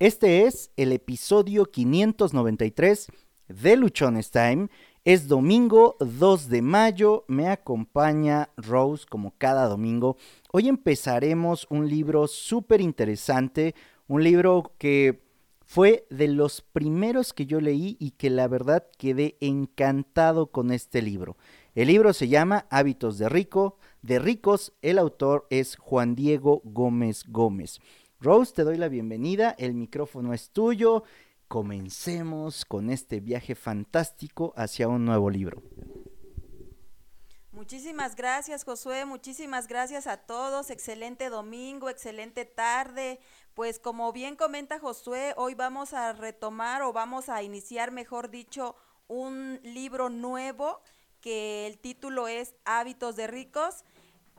Este es el episodio 593 de Luchones Time. Es domingo 2 de mayo, me acompaña Rose como cada domingo. Hoy empezaremos un libro súper interesante, un libro que fue de los primeros que yo leí y que la verdad quedé encantado con este libro. El libro se llama Hábitos de Rico, de Ricos, el autor es Juan Diego Gómez Gómez. Rose, te doy la bienvenida, el micrófono es tuyo. Comencemos con este viaje fantástico hacia un nuevo libro. Muchísimas gracias, Josué. Muchísimas gracias a todos. Excelente domingo, excelente tarde. Pues como bien comenta Josué, hoy vamos a retomar o vamos a iniciar, mejor dicho, un libro nuevo que el título es Hábitos de ricos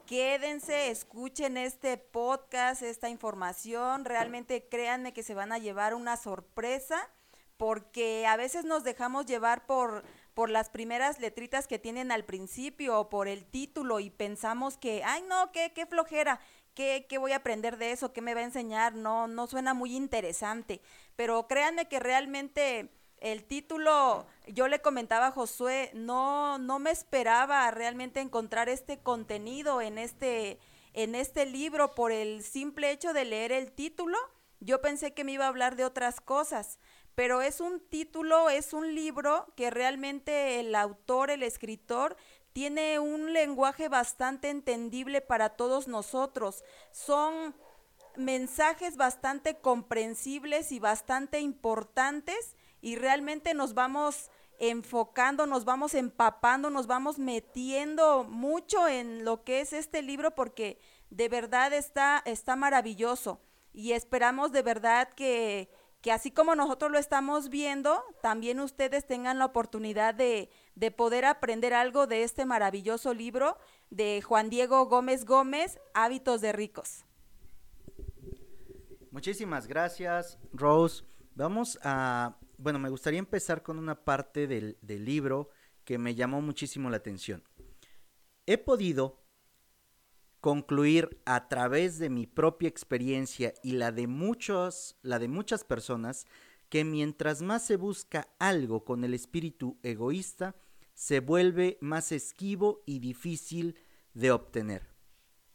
Quédense, escuchen este podcast, esta información. Realmente créanme que se van a llevar una sorpresa porque a veces nos dejamos llevar por, por las primeras letritas que tienen al principio o por el título y pensamos que, ay no, qué, qué flojera, ¿Qué, ¿Qué, voy a aprender de eso? ¿Qué me va a enseñar? No, no suena muy interesante. Pero créanme que realmente el título, yo le comentaba a Josué, no, no me esperaba realmente encontrar este contenido en este, en este libro por el simple hecho de leer el título. Yo pensé que me iba a hablar de otras cosas, pero es un título, es un libro que realmente el autor, el escritor, tiene un lenguaje bastante entendible para todos nosotros. Son mensajes bastante comprensibles y bastante importantes y realmente nos vamos enfocando, nos vamos empapando, nos vamos metiendo mucho en lo que es este libro porque de verdad está, está maravilloso y esperamos de verdad que, que así como nosotros lo estamos viendo, también ustedes tengan la oportunidad de, de poder aprender algo de este maravilloso libro de Juan Diego Gómez Gómez, Hábitos de Ricos. Muchísimas gracias, Rose. Vamos a bueno, me gustaría empezar con una parte del, libro que me llamó muchísimo la atención. He podido concluir a través de mi propia experiencia y la de muchos, la de muchas personas, que mientras más se busca algo con el espíritu egoísta, se vuelve más esquivo y difícil de obtener.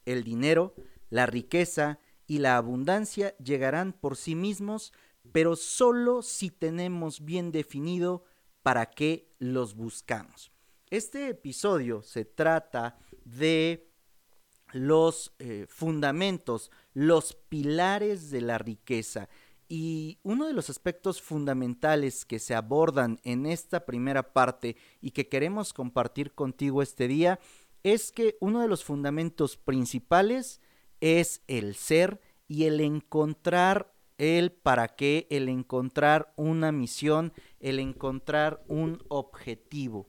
El dinero, la riqueza y la abundancia llegarán por sí mismos pero solo si tenemos bien definido para qué los buscamos. Este episodio se trata de los eh, fundamentos, los pilares de la riqueza. Y uno de los aspectos fundamentales que se abordan en esta primera parte y que queremos compartir contigo este día es que uno de los fundamentos principales es el ser y el encontrar el para qué, el encontrar una misión, el encontrar un objetivo.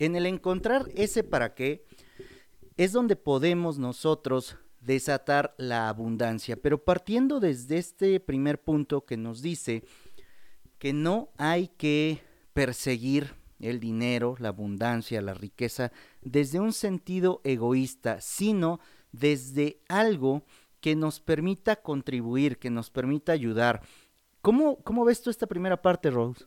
En el encontrar ese para qué es donde podemos nosotros desatar la abundancia, pero partiendo desde este primer punto que nos dice que no hay que perseguir el dinero, la abundancia, la riqueza desde un sentido egoísta, sino desde algo que nos permita contribuir, que nos permita ayudar. ¿Cómo, cómo ves tú esta primera parte, Rose?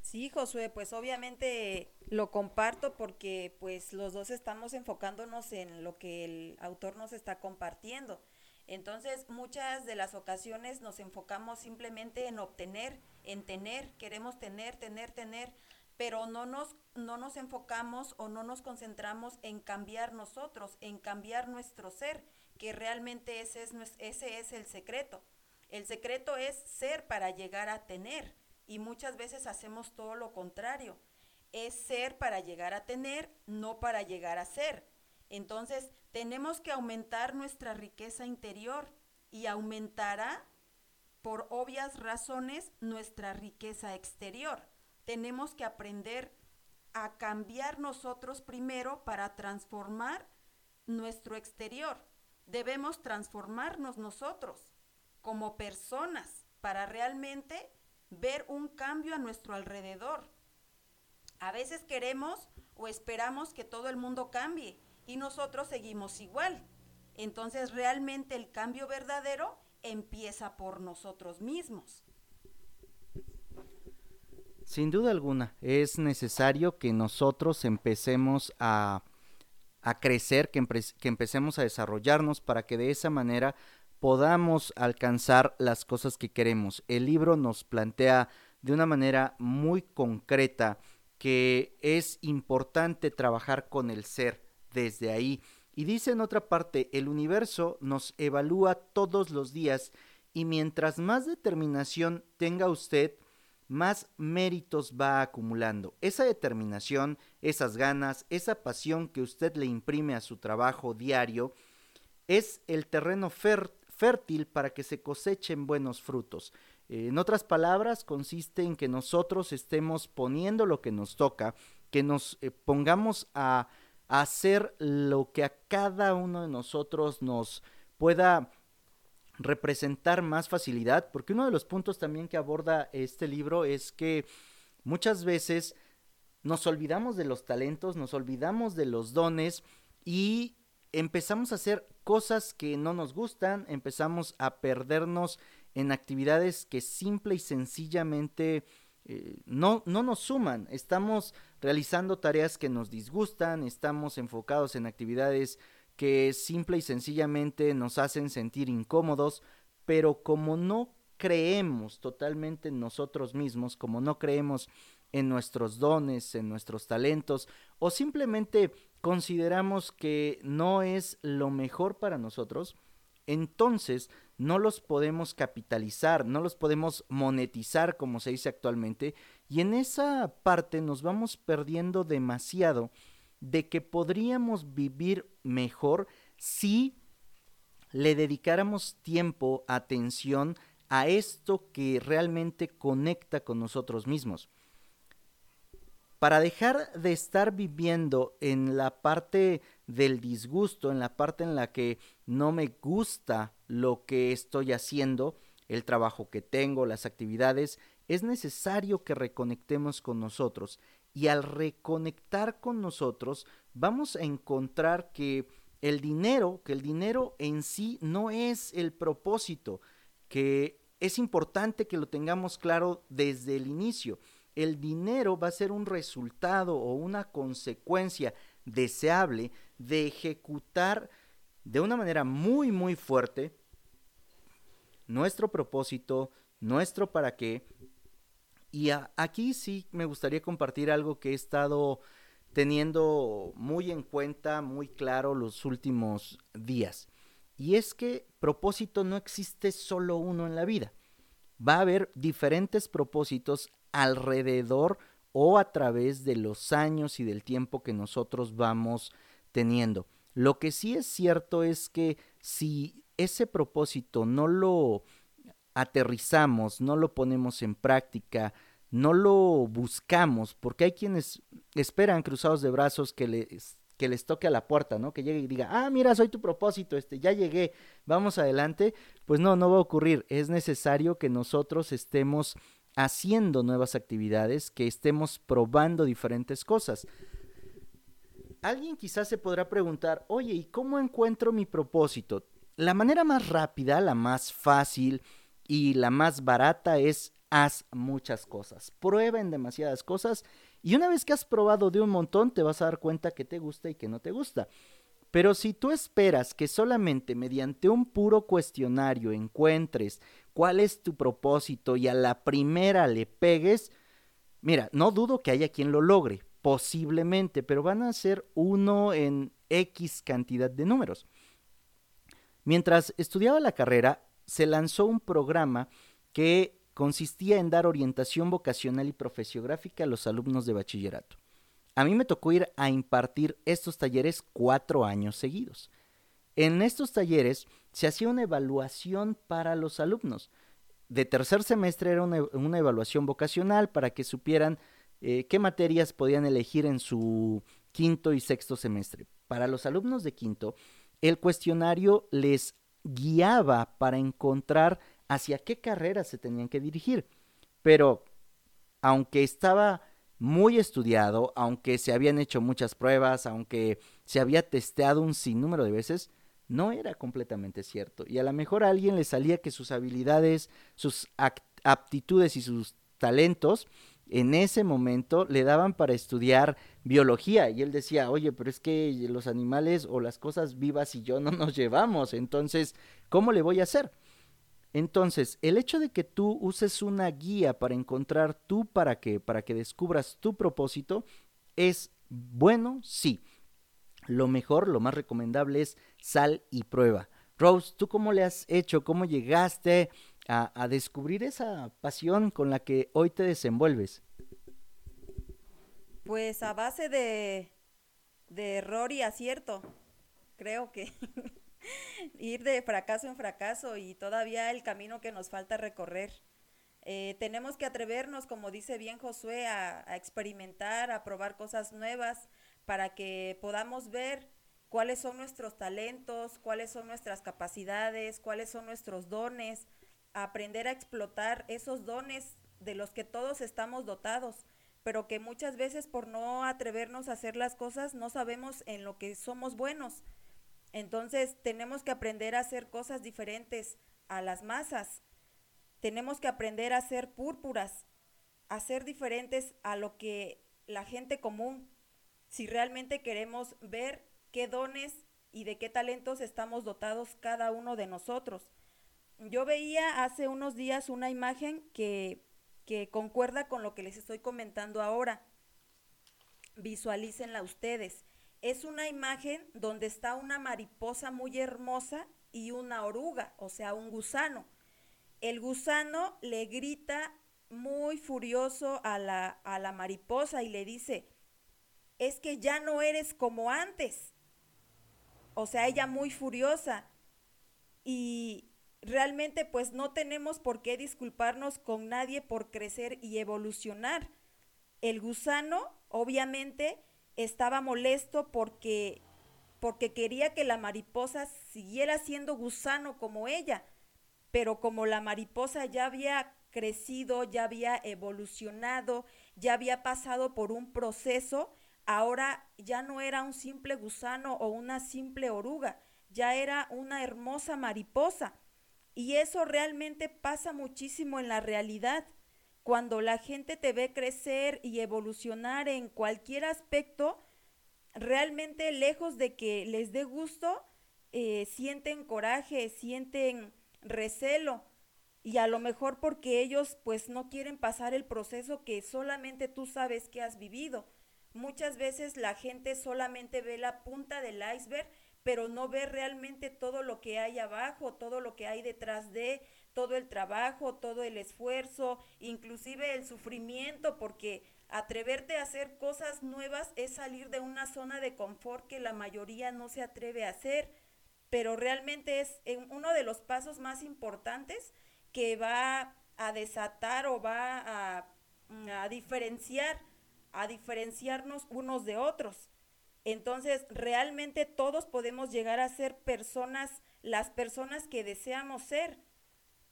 Sí, Josué, pues obviamente lo comparto porque pues los dos estamos enfocándonos en lo que el autor nos está compartiendo. Entonces, muchas de las ocasiones nos enfocamos simplemente en obtener, en tener, queremos tener, tener, tener, pero no nos, no nos enfocamos o no nos concentramos en cambiar nosotros, en cambiar nuestro ser que realmente ese es, ese es el secreto. El secreto es ser para llegar a tener y muchas veces hacemos todo lo contrario. Es ser para llegar a tener, no para llegar a ser. Entonces tenemos que aumentar nuestra riqueza interior y aumentará por obvias razones nuestra riqueza exterior. Tenemos que aprender a cambiar nosotros primero para transformar nuestro exterior debemos transformarnos nosotros como personas para realmente ver un cambio a nuestro alrededor. A veces queremos o esperamos que todo el mundo cambie y nosotros seguimos igual. Entonces realmente el cambio verdadero empieza por nosotros mismos. Sin duda alguna, es necesario que nosotros empecemos a, a crecer, que, que empecemos a desarrollarnos para que de esa manera podamos alcanzar las cosas que queremos. El libro nos plantea de una manera muy concreta que es importante trabajar con el ser desde ahí. Y dice en otra parte, el universo nos evalúa todos los días y mientras más determinación tenga usted, más méritos va acumulando. Esa determinación, esas ganas, esa pasión que usted le imprime a su trabajo diario, es el terreno fértil para que se cosechen buenos frutos. En otras palabras, consiste en que nosotros estemos poniendo lo que nos toca, que nos eh, pongamos a, a hacer lo que a cada uno de nosotros nos pueda representar más facilidad, porque uno de los puntos también que aborda este libro es que muchas veces nos olvidamos de los talentos, nos olvidamos de los dones y empezamos a hacer cosas que no nos gustan, empezamos a perdernos en actividades que simple y sencillamente eh, no, no nos suman. Estamos realizando tareas que nos disgustan, estamos enfocados en actividades que simple y sencillamente nos hacen sentir incómodos, pero como no creemos totalmente en nosotros mismos, como no creemos en nuestros dones, en nuestros talentos, o simplemente consideramos que no es lo mejor para nosotros, entonces no los podemos capitalizar, no los podemos monetizar como se dice actualmente, y en esa parte nos vamos perdiendo demasiado de que podríamos vivir mejor si le dedicáramos tiempo, atención a esto que realmente conecta con nosotros mismos. Para dejar de estar viviendo en la parte del disgusto, en la parte en la que no me gusta lo que estoy haciendo, el trabajo que tengo, las actividades, es necesario que reconectemos con nosotros y al reconectar con nosotros vamos a encontrar que el dinero, que el dinero en sí no es el propósito, que es importante que lo tengamos claro desde el inicio. El dinero va a ser un resultado o una consecuencia deseable de ejecutar de una manera muy, muy fuerte nuestro propósito, nuestro para qué, y aquí sí me gustaría compartir algo que he estado teniendo muy en cuenta, muy claro los últimos días. Y es que propósito no existe solo uno en la vida. Va a haber diferentes propósitos alrededor o a través de los años y del tiempo que nosotros vamos teniendo. Lo que sí es cierto es que si ese propósito no lo aterrizamos, no lo ponemos en práctica, no lo buscamos, porque hay quienes esperan cruzados de brazos que les, que les toque a la puerta, ¿no? Que llegue y diga, ah, mira, soy tu propósito, este, ya llegué, vamos adelante. Pues no, no va a ocurrir. Es necesario que nosotros estemos haciendo nuevas actividades, que estemos probando diferentes cosas. Alguien quizás se podrá preguntar, oye, ¿y cómo encuentro mi propósito? La manera más rápida, la más fácil, y la más barata es haz muchas cosas. Prueba en demasiadas cosas y una vez que has probado de un montón te vas a dar cuenta que te gusta y que no te gusta. Pero si tú esperas que solamente mediante un puro cuestionario encuentres cuál es tu propósito y a la primera le pegues, mira, no dudo que haya quien lo logre, posiblemente, pero van a ser uno en X cantidad de números. Mientras estudiaba la carrera, se lanzó un programa que consistía en dar orientación vocacional y profesiográfica a los alumnos de bachillerato. A mí me tocó ir a impartir estos talleres cuatro años seguidos. En estos talleres se hacía una evaluación para los alumnos. De tercer semestre era una, evaluación vocacional para que supieran eh, qué materias podían elegir en su quinto y sexto semestre. Para los alumnos de quinto, el cuestionario les guiaba para encontrar hacia qué carrera se tenían que dirigir. Pero, aunque estaba muy estudiado, aunque se habían hecho muchas pruebas, aunque se había testeado un sinnúmero de veces, no era completamente cierto. Y a lo mejor a alguien le salía que sus habilidades, sus aptitudes y sus talentos en ese momento le daban para estudiar biología y él decía, oye, pero es que los animales o las cosas vivas y yo no nos llevamos, entonces, ¿cómo le voy a hacer? Entonces, el hecho de que tú uses una guía para encontrar tú para qué, para que descubras tu propósito, es bueno, sí. Lo mejor, lo más recomendable es sal y prueba. Rose, ¿tú cómo le has hecho? ¿Cómo llegaste a, descubrir esa pasión con la que hoy te desenvuelves? Pues a base de, de error y acierto, creo que ir de fracaso en fracaso y todavía el camino que nos falta recorrer. Eh, tenemos que atrevernos, como dice bien Josué, a, a, experimentar, a probar cosas nuevas para que podamos ver cuáles son nuestros talentos, cuáles son nuestras capacidades, cuáles son nuestros dones, aprender a explotar esos dones de los que todos estamos dotados, pero que muchas veces por no atrevernos a hacer las cosas no sabemos en lo que somos buenos. Entonces tenemos que aprender a hacer cosas diferentes a las masas. Tenemos que aprender a hacer púrpuras, a ser diferentes a lo que la gente común, si realmente queremos ver qué dones y de qué talentos estamos dotados cada uno de nosotros yo veía hace unos días una imagen que, que concuerda con lo que les estoy comentando ahora. Visualícenla ustedes. Es una imagen donde está una mariposa muy hermosa y una oruga, o sea, un gusano. El gusano le grita muy furioso a la, a la mariposa y le dice, es que ya no eres como antes. O sea, ella muy furiosa. Y realmente pues no tenemos por qué disculparnos con nadie por crecer y evolucionar. El gusano obviamente estaba molesto porque porque quería que la mariposa siguiera siendo gusano como ella, pero como la mariposa ya había crecido, ya había evolucionado, ya había pasado por un proceso, ahora ya no era un simple gusano o una simple oruga, ya era una hermosa mariposa. Y eso realmente pasa muchísimo en la realidad. Cuando la gente te ve crecer y evolucionar en cualquier aspecto, realmente lejos de que les dé gusto, eh, sienten coraje, sienten recelo y a lo mejor porque ellos pues no quieren pasar el proceso que solamente tú sabes que has vivido. Muchas veces la gente solamente ve la punta del iceberg pero no ver realmente todo lo que hay abajo, todo lo que hay detrás de, todo el trabajo, todo el esfuerzo, inclusive el sufrimiento, porque atreverte a hacer cosas nuevas es salir de una zona de confort que la mayoría no se atreve a hacer, pero realmente es uno de los pasos más importantes que va a desatar o va a, a diferenciar, a diferenciarnos unos de otros. Entonces, realmente todos podemos llegar a ser personas, las personas que deseamos ser.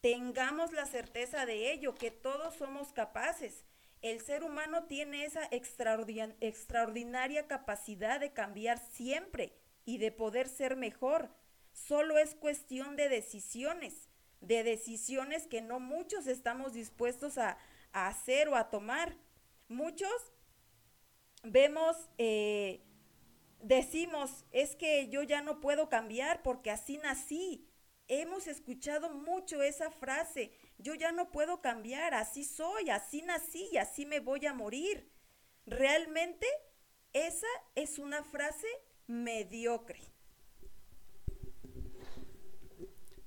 Tengamos la certeza de ello, que todos somos capaces. El ser humano tiene esa extraordinaria capacidad de cambiar siempre y de poder ser mejor. Solo es cuestión de decisiones, de decisiones que no muchos estamos dispuestos a, hacer o a tomar. Muchos vemos... Eh, decimos, es que yo ya no puedo cambiar porque así nací. Hemos escuchado mucho esa frase, yo ya no puedo cambiar, así soy, así nací y así me voy a morir. Realmente esa es una frase mediocre.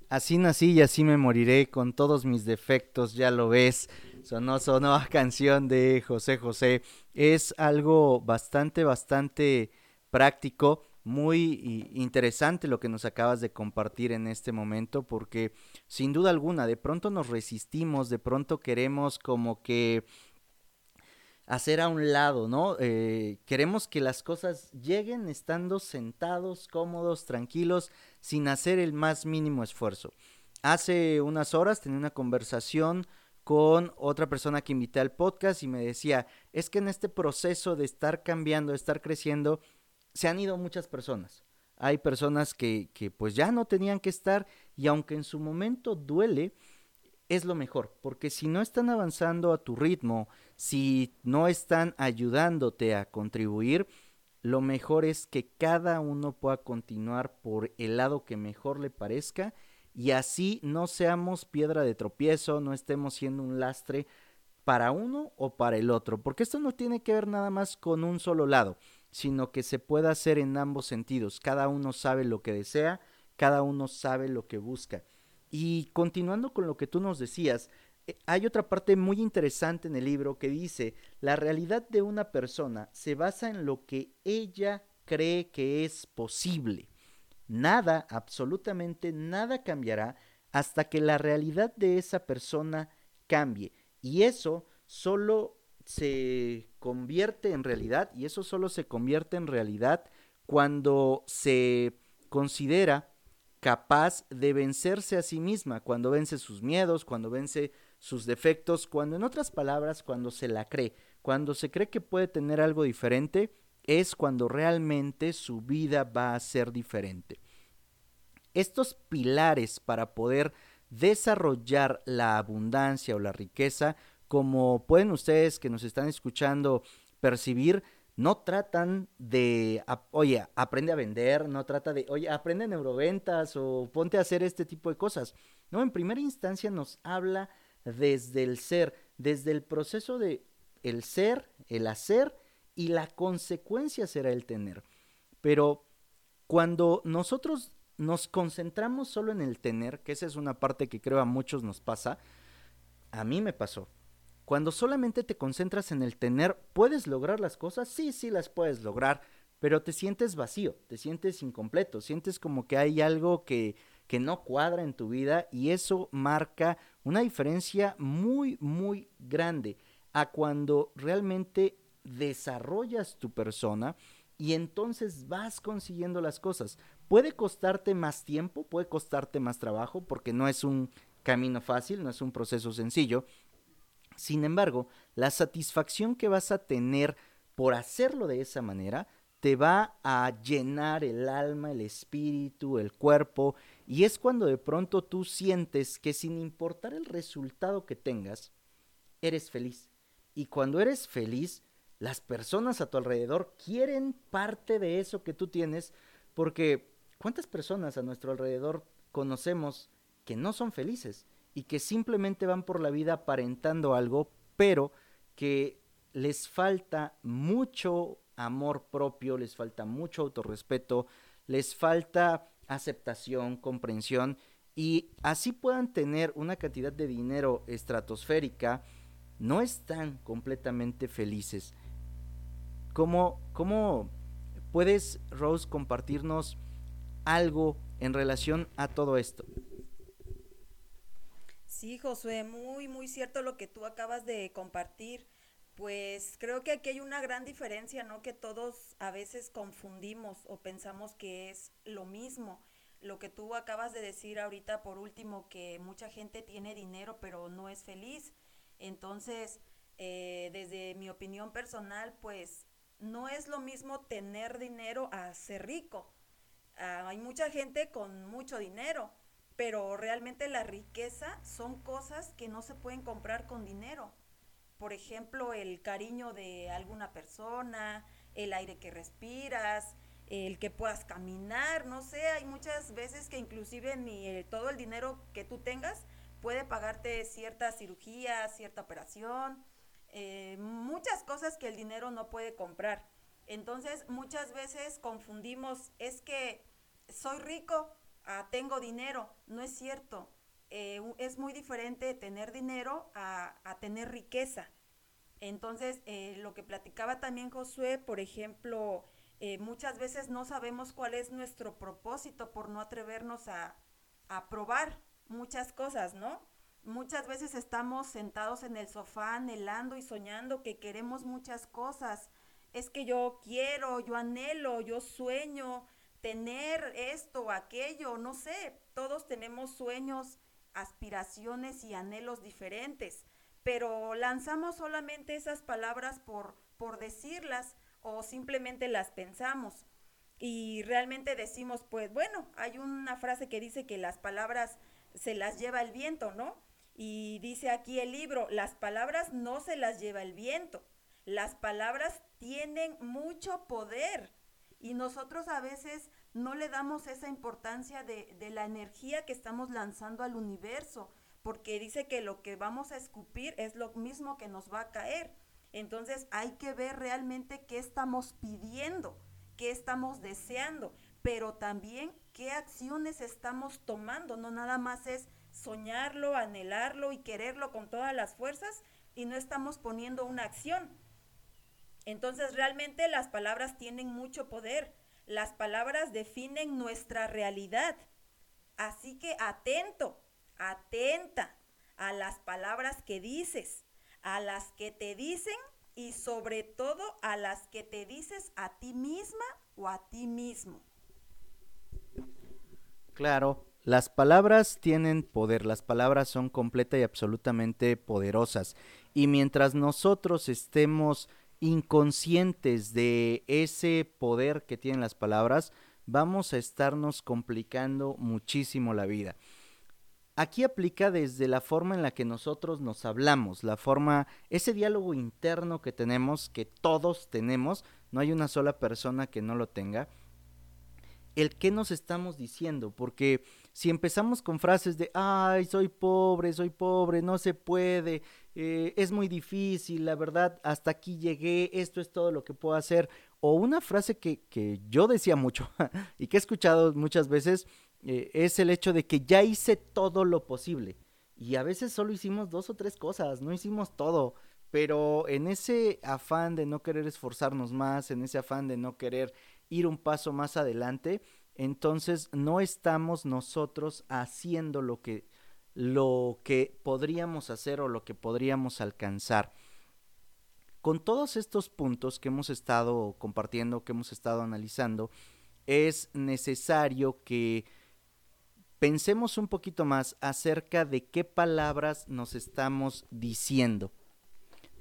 Así nací y así me moriré con todos mis defectos, ya lo ves. Sonó, sonó canción de José José. Es algo bastante, bastante práctico, muy interesante lo que nos acabas de compartir en este momento, porque sin duda alguna, de pronto nos resistimos, de pronto queremos como que hacer a un lado, ¿no? Eh, queremos que las cosas lleguen estando sentados, cómodos, tranquilos, sin hacer el más mínimo esfuerzo. Hace unas horas tenía una conversación con otra persona que invité al podcast y me decía, es que en este proceso de estar cambiando, de estar creciendo, se han ido muchas personas. hay personas que, que pues ya no tenían que estar y aunque en su momento duele, es lo mejor, porque si no están avanzando a tu ritmo, si no están ayudándote a contribuir, lo mejor es que cada uno pueda continuar por el lado que mejor le parezca y así no seamos piedra de tropiezo, no estemos siendo un lastre para uno o para el otro, porque esto no tiene que ver nada más con un solo lado, sino que se puede hacer en ambos sentidos. Cada uno sabe lo que desea, cada uno sabe lo que busca. Y continuando con lo que tú nos decías, eh, hay otra parte muy interesante en el libro que dice, la realidad de una persona se basa en lo que ella cree que es posible. Nada, absolutamente nada cambiará hasta que la realidad de esa persona cambie. Y eso solo se convierte en realidad, y eso solo se convierte en realidad cuando se considera capaz de vencerse a sí misma, cuando vence sus miedos, cuando vence sus defectos, cuando en otras palabras, cuando se la cree, cuando se cree que puede tener algo diferente, es cuando realmente su vida va a ser diferente. Estos pilares para poder desarrollar la abundancia o la riqueza, como pueden ustedes que nos están escuchando percibir, no tratan de, oye, aprende a vender, no trata de, oye, aprende neuroventas o ponte a hacer este tipo de cosas. No, en primera instancia nos habla desde el ser, desde el proceso de el ser, el hacer y la consecuencia será el tener. Pero cuando nosotros nos concentramos solo en el tener, que esa es una parte que creo a muchos nos pasa, a mí me pasó. Cuando solamente te concentras en el tener, ¿puedes lograr las cosas? Sí, sí las puedes lograr, pero te sientes vacío, te sientes incompleto, sientes como que hay algo que, que no cuadra en tu vida y eso marca una diferencia muy, muy grande a cuando realmente desarrollas tu persona y entonces vas consiguiendo las cosas. Puede costarte más tiempo, puede costarte más trabajo porque no es un camino fácil, no es un proceso sencillo, sin embargo, la satisfacción que vas a tener por hacerlo de esa manera te va a llenar el alma, el espíritu, el cuerpo, y es cuando de pronto tú sientes que sin importar el resultado que tengas, eres feliz. Y cuando eres feliz, las personas a tu alrededor quieren parte de eso que tú tienes, porque ¿cuántas personas a nuestro alrededor conocemos que no son felices? y que simplemente van por la vida aparentando algo, pero que les falta mucho amor propio, les falta mucho autorrespeto, les falta aceptación, comprensión y así puedan tener una cantidad de dinero estratosférica, no están completamente felices. ¿Cómo, cómo puedes, Rose, compartirnos algo en relación a todo esto? Sí, Josué, muy, muy cierto lo que tú acabas de compartir. Pues creo que aquí hay una gran diferencia, ¿no? Que todos a veces confundimos o pensamos que es lo mismo. Lo que tú acabas de decir ahorita por último, que mucha gente tiene dinero pero no es feliz. Entonces, eh, desde mi opinión personal, pues no es lo mismo tener dinero a ser rico. Ah, hay mucha gente con mucho dinero, pero realmente la riqueza son cosas que no se pueden comprar con dinero. Por ejemplo, el cariño de alguna persona, el aire que respiras, el que puedas caminar, no sé, hay muchas veces que inclusive ni eh, todo el dinero que tú tengas puede pagarte cierta cirugía, cierta operación, eh, muchas cosas que el dinero no puede comprar. Entonces muchas veces confundimos, es que soy rico, tengo dinero. No es cierto. Eh, es muy diferente tener dinero a, tener riqueza. Entonces, eh, lo que platicaba también Josué, por ejemplo, eh, muchas veces no sabemos cuál es nuestro propósito por no atrevernos a, a probar muchas cosas, ¿no? Muchas veces estamos sentados en el sofá anhelando y soñando que queremos muchas cosas. Es que yo quiero, yo anhelo, yo sueño, tener esto aquello, no sé, todos tenemos sueños, aspiraciones y anhelos diferentes, pero lanzamos solamente esas palabras por, por decirlas o simplemente las pensamos. y realmente decimos, pues bueno, hay una frase que dice que las palabras se las lleva el viento, ¿no? Y dice aquí el libro, las palabras no se las lleva el viento, las palabras tienen mucho poder y nosotros a veces no le damos esa importancia de, de la energía que estamos lanzando al universo, porque dice que lo que vamos a escupir es lo mismo que nos va a caer. Entonces hay que ver realmente qué estamos pidiendo qué estamos deseando, pero también qué acciones estamos tomando. No nada más es soñarlo, anhelarlo y quererlo con todas las fuerzas y no estamos poniendo una acción. Entonces realmente las palabras tienen mucho poder. Las palabras definen nuestra realidad. Así que atento, atenta a las palabras que dices, a las que te dicen y sobre todo a las que te dices a ti misma o a ti mismo. Claro, las palabras tienen poder, las palabras son completa y absolutamente poderosas. Y mientras nosotros estemos inconscientes de ese poder que tienen las palabras, vamos a estarnos complicando muchísimo la vida. Aquí aplica desde la forma en la que nosotros nos hablamos, la forma, ese diálogo interno que tenemos, que todos tenemos, no hay una sola persona que no lo tenga, el qué nos estamos diciendo, porque si empezamos con frases de, ay, soy pobre, soy pobre, no se puede, eh, es muy difícil, la verdad, hasta aquí llegué, esto es todo lo que puedo hacer, o una frase que, que yo decía mucho y que he escuchado muchas veces, eh, es el hecho de que ya hice todo lo posible. Y a veces solo hicimos dos o tres cosas, no hicimos todo. Pero en ese afán de no querer esforzarnos más, en ese afán de no querer ir un paso más adelante, entonces no estamos nosotros haciendo lo que, lo que podríamos hacer o lo que podríamos alcanzar. Con todos estos puntos que hemos estado compartiendo, que hemos estado analizando, es necesario que pensemos un poquito más acerca de qué palabras nos estamos diciendo.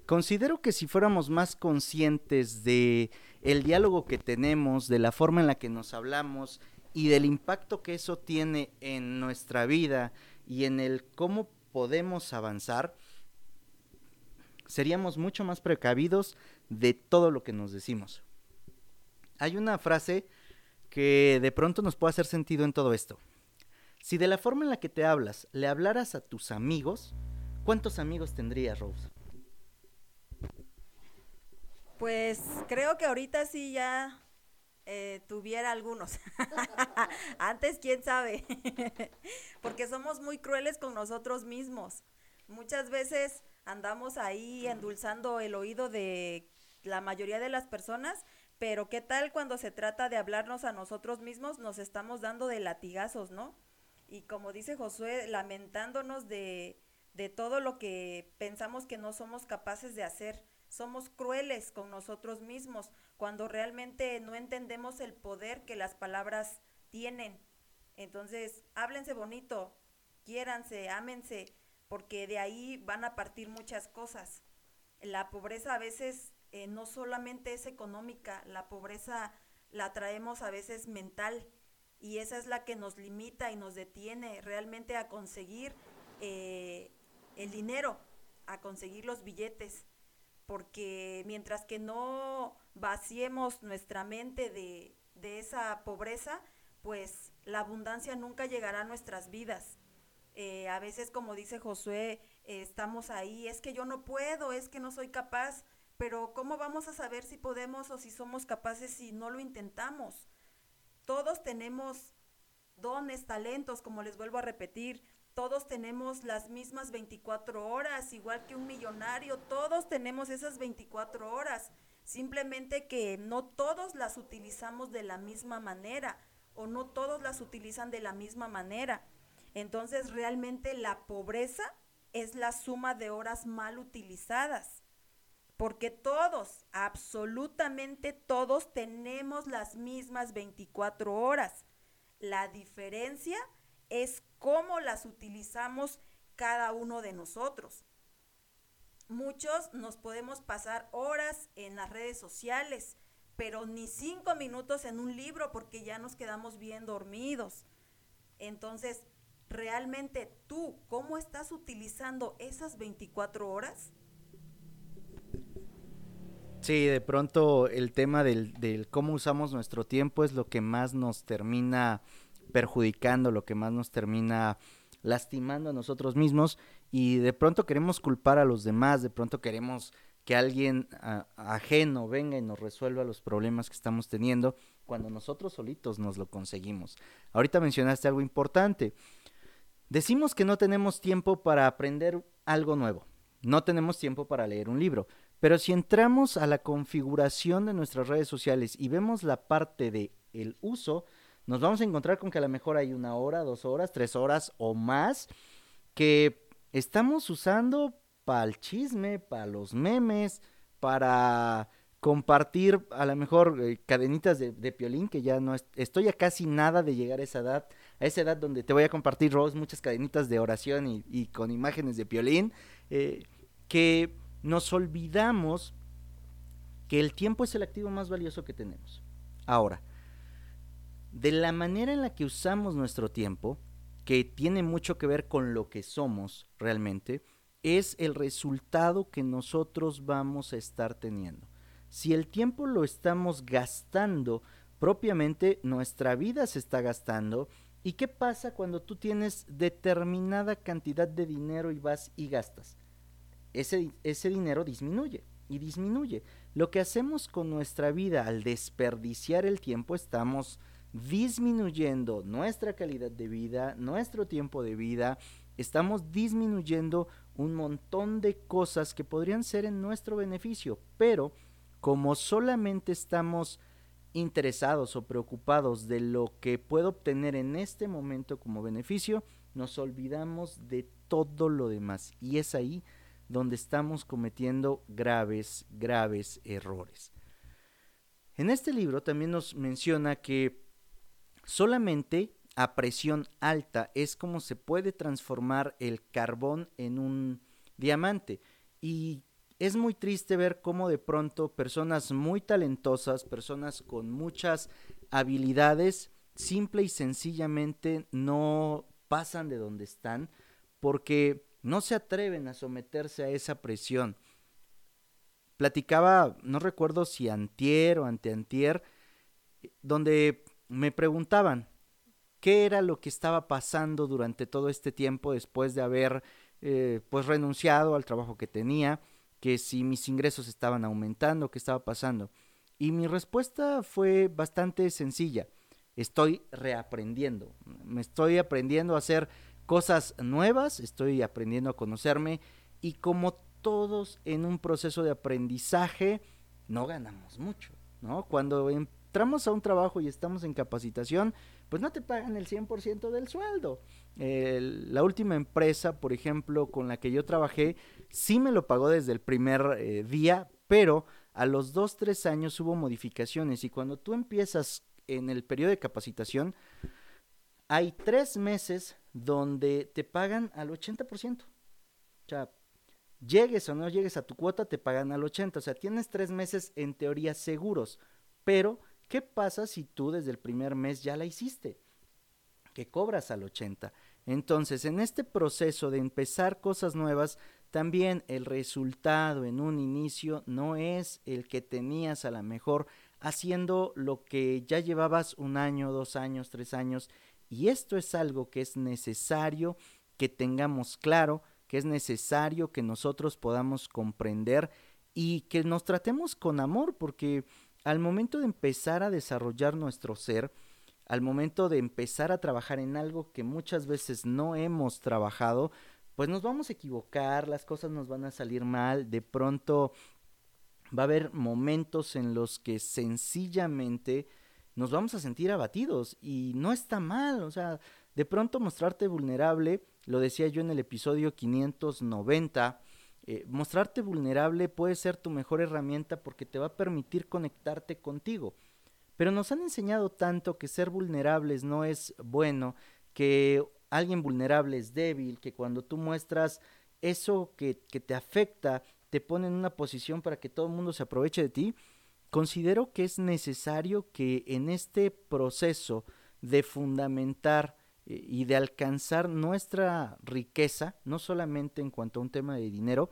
Considero que si fuéramos más conscientes de el diálogo que tenemos, de la forma en la que nos hablamos y del impacto que eso tiene en nuestra vida y en el cómo podemos avanzar, seríamos mucho más precavidos de todo lo que nos decimos. Hay una frase que de pronto nos puede hacer sentido en todo esto. Si de la forma en la que te hablas le hablaras a tus amigos, ¿cuántos amigos tendrías, Rose? Pues creo que ahorita sí ya eh, tuviera algunos. Antes, quién sabe. Porque somos muy crueles con nosotros mismos. Muchas veces andamos ahí endulzando el oído de la mayoría de las personas, pero ¿qué tal cuando se trata de hablarnos a nosotros mismos? Nos estamos dando de latigazos, ¿no? y como dice Josué, lamentándonos de, de todo lo que pensamos que no somos capaces de hacer. Somos crueles con nosotros mismos cuando realmente no entendemos el poder que las palabras tienen. Entonces, háblense bonito, quiéranse, ámense, porque de ahí van a partir muchas cosas. La pobreza a veces eh, no solamente es económica, la pobreza la traemos a veces mental y esa es la que nos limita y nos detiene realmente a conseguir eh, el dinero, a conseguir los billetes, porque mientras que no vaciemos nuestra mente de, esa pobreza, pues la abundancia nunca llegará a nuestras vidas. Eh, a veces, como dice Josué, eh, estamos ahí, es que yo no puedo, es que no soy capaz, pero ¿cómo vamos a saber si podemos o si somos capaces si no lo intentamos? Todos tenemos dones, talentos, como les vuelvo a repetir. Todos tenemos las mismas 24 horas, igual que un millonario, todos tenemos esas 24 horas. Simplemente que no todos las utilizamos de la misma manera o no todos las utilizan de la misma manera. Entonces realmente la pobreza es la suma de horas mal utilizadas. Porque todos, absolutamente todos tenemos las mismas 24 horas. La diferencia es cómo las utilizamos cada uno de nosotros. Muchos nos podemos pasar horas en las redes sociales, pero ni cinco minutos en un libro porque ya nos quedamos bien dormidos. Entonces, realmente tú, ¿cómo estás utilizando esas 24 horas? Sí, de pronto el tema del, del, cómo usamos nuestro tiempo es lo que más nos termina perjudicando, lo que más nos termina lastimando a nosotros mismos y de pronto queremos culpar a los demás, de pronto queremos que alguien ajeno venga y nos resuelva los problemas que estamos teniendo cuando nosotros solitos nos lo conseguimos. Ahorita mencionaste algo importante. Decimos que no tenemos tiempo para aprender algo nuevo, no tenemos tiempo para leer un libro, pero si entramos a la configuración de nuestras redes sociales y vemos la parte de el uso, nos vamos a encontrar con que a lo mejor hay una hora, dos horas, tres horas o más que estamos usando para el chisme, para los memes, para compartir a lo mejor eh, cadenitas de, de, piolín, que ya no estoy a casi nada de llegar a esa edad, a esa edad donde te voy a compartir, Rose, muchas cadenitas de oración y, con imágenes de piolín, eh, que nos olvidamos que el tiempo es el activo más valioso que tenemos. Ahora, de la manera en la que usamos nuestro tiempo, que tiene mucho que ver con lo que somos realmente, es el resultado que nosotros vamos a estar teniendo. Si el tiempo lo estamos gastando propiamente, nuestra vida se está gastando. ¿Y qué pasa cuando tú tienes determinada cantidad de dinero y vas y gastas? Ese, ese dinero disminuye y disminuye. Lo que hacemos con nuestra vida al desperdiciar el tiempo, estamos disminuyendo nuestra calidad de vida, nuestro tiempo de vida, estamos disminuyendo un montón de cosas que podrían ser en nuestro beneficio, pero como solamente estamos interesados o preocupados de lo que puedo obtener en este momento como beneficio, nos olvidamos de todo lo demás y es ahí donde estamos cometiendo graves, graves errores. En este libro también nos menciona que Solamente a presión alta es como se puede transformar el carbón en un diamante. Y es muy triste ver cómo de pronto personas muy talentosas, personas con muchas habilidades, simple y sencillamente no pasan de donde están porque no se atreven a someterse a esa presión. Platicaba, no recuerdo si antier o anteantier, donde me preguntaban qué era lo que estaba pasando durante todo este tiempo después de haber eh, pues renunciado al trabajo que tenía, que si mis ingresos estaban aumentando, qué estaba pasando. Y mi respuesta fue bastante sencilla. Estoy reaprendiendo. Me estoy aprendiendo a hacer cosas nuevas, estoy aprendiendo a conocerme y como todos en un proceso de aprendizaje no ganamos mucho, ¿no? Cuando em entramos a un trabajo y estamos en capacitación, pues no te pagan el 100% del sueldo. la última empresa, por ejemplo, con la que yo trabajé, sí me lo pagó desde el primer eh, día, pero a los dos, tres años hubo modificaciones y cuando tú empiezas en el periodo de capacitación, hay tres meses donde te pagan al 80%. O sea, llegues o no llegues a tu cuota, te pagan al 80%. O sea, tienes tres meses en teoría seguros, pero ¿Qué pasa si tú desde el primer mes ya la hiciste? Que cobras al 80. Entonces, en este proceso de empezar cosas nuevas, también el resultado en un inicio no es el que tenías a lo mejor haciendo lo que ya llevabas un año, dos años, tres años. Y esto es algo que es necesario que tengamos claro, que es necesario que nosotros podamos comprender y que nos tratemos con amor, porque al momento de empezar a desarrollar nuestro ser, al momento de empezar a trabajar en algo que muchas veces no hemos trabajado, pues nos vamos a equivocar, las cosas nos van a salir mal, de pronto va a haber momentos en los que sencillamente nos vamos a sentir abatidos y no está mal, o sea, de pronto mostrarte vulnerable, lo decía yo en el episodio 590, eh, mostrarte vulnerable puede ser tu mejor herramienta porque te va a permitir conectarte contigo. Pero nos han enseñado tanto que ser vulnerables no es bueno, que alguien vulnerable es débil, que cuando tú muestras eso que, que te afecta, te pone en una posición para que todo el mundo se aproveche de ti, considero que es necesario que en este proceso de fundamentar y de alcanzar nuestra riqueza, no solamente en cuanto a un tema de dinero,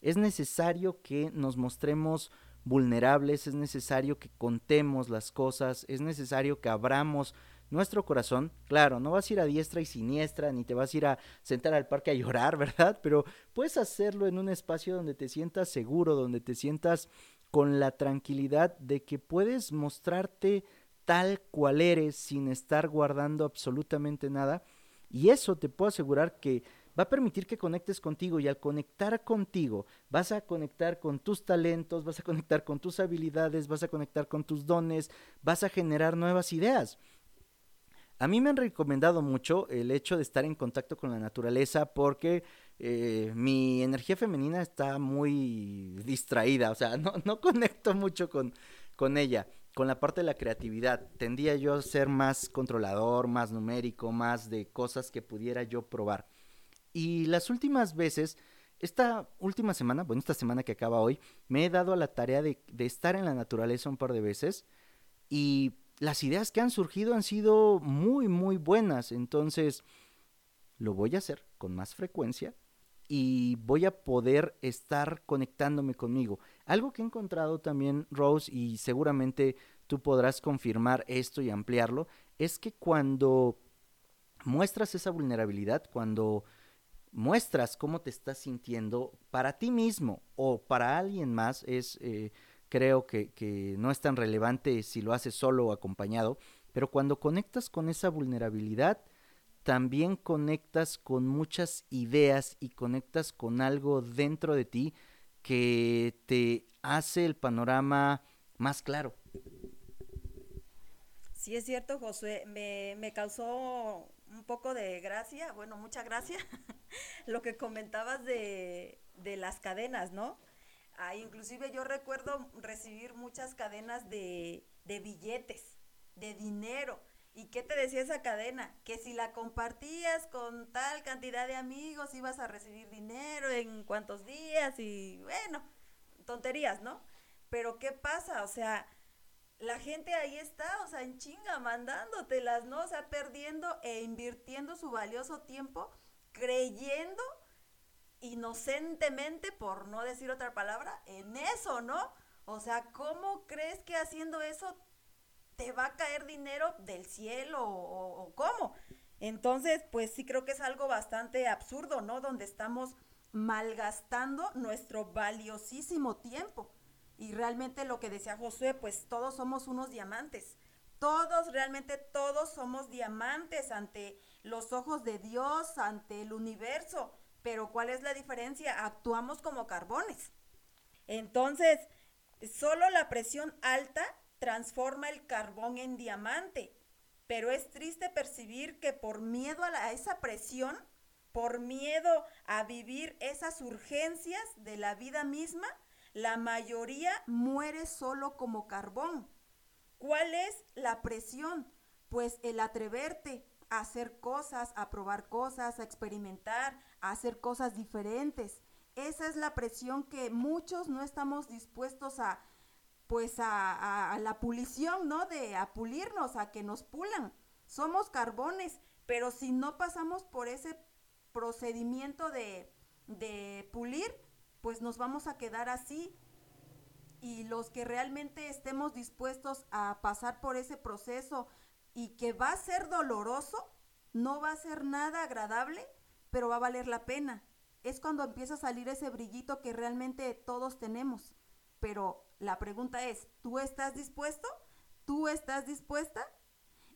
es necesario que nos mostremos vulnerables, es necesario que contemos las cosas, es necesario que abramos nuestro corazón. Claro, no vas a ir a diestra y siniestra, ni te vas a ir a sentar al parque a llorar, ¿verdad? Pero puedes hacerlo en un espacio donde te sientas seguro, donde te sientas con la tranquilidad de que puedes mostrarte tal cual eres sin estar guardando absolutamente nada. Y eso te puedo asegurar que va a permitir que conectes contigo y al conectar contigo vas a conectar con tus talentos, vas a conectar con tus habilidades, vas a conectar con tus dones, vas a generar nuevas ideas. A mí me han recomendado mucho el hecho de estar en contacto con la naturaleza porque eh, mi energía femenina está muy distraída, o sea, no, no conecto mucho con, con ella con la parte de la creatividad. Tendía yo a ser más controlador, más numérico, más de cosas que pudiera yo probar. Y las últimas veces, esta última semana, bueno, esta semana que acaba hoy, me he dado a la tarea de, de estar en la naturaleza un par de veces y las ideas que han surgido han sido muy, muy buenas. Entonces, lo voy a hacer con más frecuencia y voy a poder estar conectándome conmigo. Algo que he encontrado también, Rose, y seguramente tú podrás confirmar esto y ampliarlo, es que cuando muestras esa vulnerabilidad, cuando muestras cómo te estás sintiendo para ti mismo o para alguien más, es eh, creo que, que no es tan relevante si lo haces solo o acompañado, pero cuando conectas con esa vulnerabilidad, también conectas con muchas ideas y conectas con algo dentro de ti que te hace el panorama más claro. Sí, es cierto, Josué. Me, causó un poco de gracia, bueno, mucha gracia, lo que comentabas de, de las cadenas, ¿no? Ah, inclusive yo recuerdo recibir muchas cadenas de, de billetes, de dinero ¿Y qué te decía esa cadena? Que si la compartías con tal cantidad de amigos ibas a recibir dinero en cuantos días y bueno, tonterías, ¿no? Pero ¿qué pasa? O sea, la gente ahí está, o sea, en chinga, mandándotelas, ¿no? O sea, perdiendo e invirtiendo su valioso tiempo, creyendo inocentemente, por no decir otra palabra, en eso, ¿no? O sea, ¿cómo crees que haciendo eso te va a caer dinero del cielo o, cómo. Entonces, pues sí creo que es algo bastante absurdo, ¿no? Donde estamos malgastando nuestro valiosísimo tiempo. Y realmente lo que decía Josué, pues todos somos unos diamantes. Todos, realmente todos somos diamantes ante los ojos de Dios, ante el universo. Pero ¿cuál es la diferencia? Actuamos como carbones. Entonces, solo la presión alta transforma el carbón en diamante. Pero es triste percibir que por miedo a, esa presión, por miedo a vivir esas urgencias de la vida misma, la mayoría muere solo como carbón. ¿Cuál es la presión? Pues el atreverte a hacer cosas, a probar cosas, a experimentar, a hacer cosas diferentes. Esa es la presión que muchos no estamos dispuestos a pues a, la pulición, ¿no? De a pulirnos, a que nos pulan. Somos carbones, pero si no pasamos por ese procedimiento de, de pulir, pues nos vamos a quedar así. Y los que realmente estemos dispuestos a pasar por ese proceso y que va a ser doloroso, no va a ser nada agradable, pero va a valer la pena. Es cuando empieza a salir ese brillito que realmente todos tenemos. Pero la pregunta es, ¿tú estás dispuesto? ¿Tú estás dispuesta?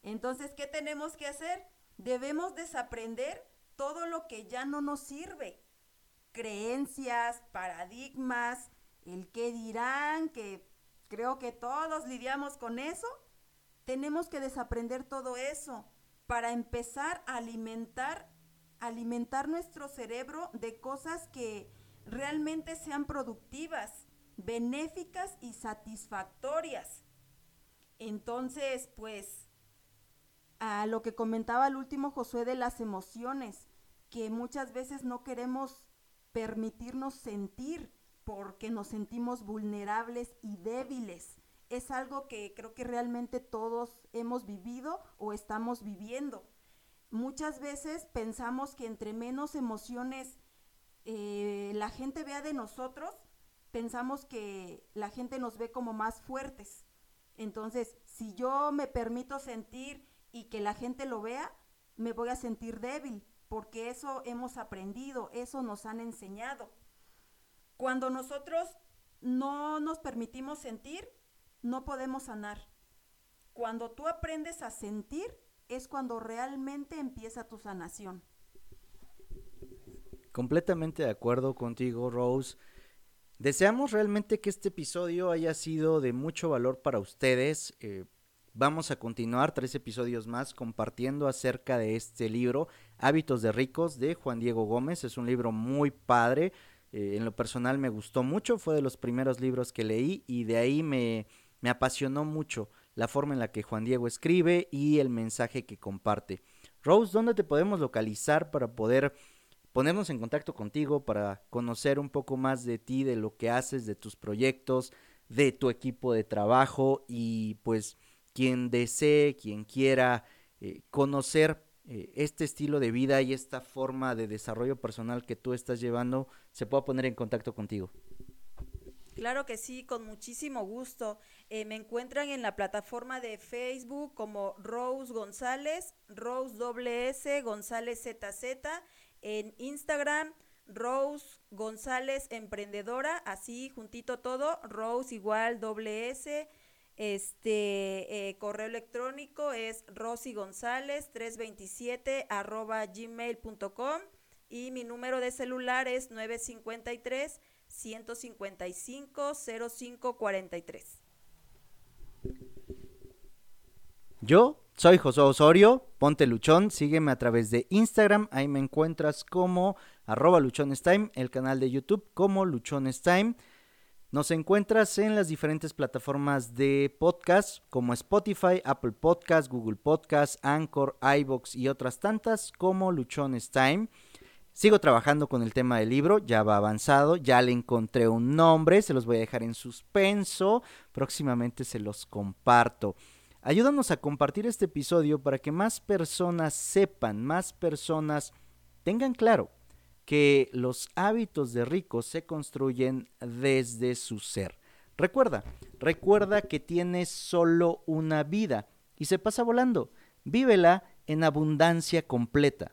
Entonces, ¿qué tenemos que hacer? Debemos desaprender todo lo que ya no nos sirve. Creencias, paradigmas, el qué dirán, que creo que todos lidiamos con eso. Tenemos que desaprender todo eso para empezar a alimentar alimentar nuestro cerebro de cosas que realmente sean productivas benéficas y satisfactorias. Entonces, pues, a lo que comentaba el último Josué de las emociones, que muchas veces no queremos permitirnos sentir porque nos sentimos vulnerables y débiles. es algo que creo que realmente todos hemos vivido o estamos viviendo. Muchas veces pensamos que entre menos emociones eh, la gente vea de nosotros, pensamos que la gente nos ve como más fuertes. Entonces, si yo me permito sentir y que la gente lo vea, me voy a sentir débil, porque eso hemos aprendido, eso nos han enseñado. Cuando nosotros no nos permitimos sentir, no podemos sanar. Cuando tú aprendes a sentir, es cuando realmente empieza tu sanación. Completamente de acuerdo contigo, Rose. Deseamos realmente que este episodio haya sido de mucho valor para ustedes. Eh, vamos a continuar tres episodios más compartiendo acerca de este libro, Hábitos de Ricos, de Juan Diego Gómez. Es un libro muy padre. Eh, en lo personal me gustó mucho, fue de los primeros libros que leí y de ahí me, me apasionó mucho la forma en la que Juan Diego escribe y el mensaje que comparte. Rose, ¿dónde te podemos localizar para poder ponernos en contacto contigo para conocer un poco más de ti, de lo que haces, de tus proyectos, de tu equipo de trabajo y pues quien desee, quien quiera eh, conocer eh, este estilo de vida y esta forma de desarrollo personal que tú estás llevando, se pueda poner en contacto contigo. Claro que sí, con muchísimo gusto. Eh, me encuentran en la plataforma de Facebook como Rose González, Rose WS, González ZZ en Instagram, Rose González Emprendedora, así juntito todo, Rose igual doble S. Este eh, correo electrónico es Rosy González 327 arroba gmail.com y mi número de celular es 953 155 0543. Yo soy José Osorio, ponte luchón, sígueme a través de Instagram, ahí me encuentras como arroba luchonestime, el canal de YouTube como luchonestime. Nos encuentras en las diferentes plataformas de podcast como Spotify, Apple Podcast, Google Podcast, Anchor, iBox y otras tantas como Luchones Time. Sigo trabajando con el tema del libro, ya va avanzado, ya le encontré un nombre, se los voy a dejar en suspenso, próximamente se los comparto. Ayúdanos a compartir este episodio para que más personas sepan, más personas tengan claro que los hábitos de ricos se construyen desde su ser. Recuerda, recuerda que tienes solo una vida y se pasa volando. Vívela en abundancia completa.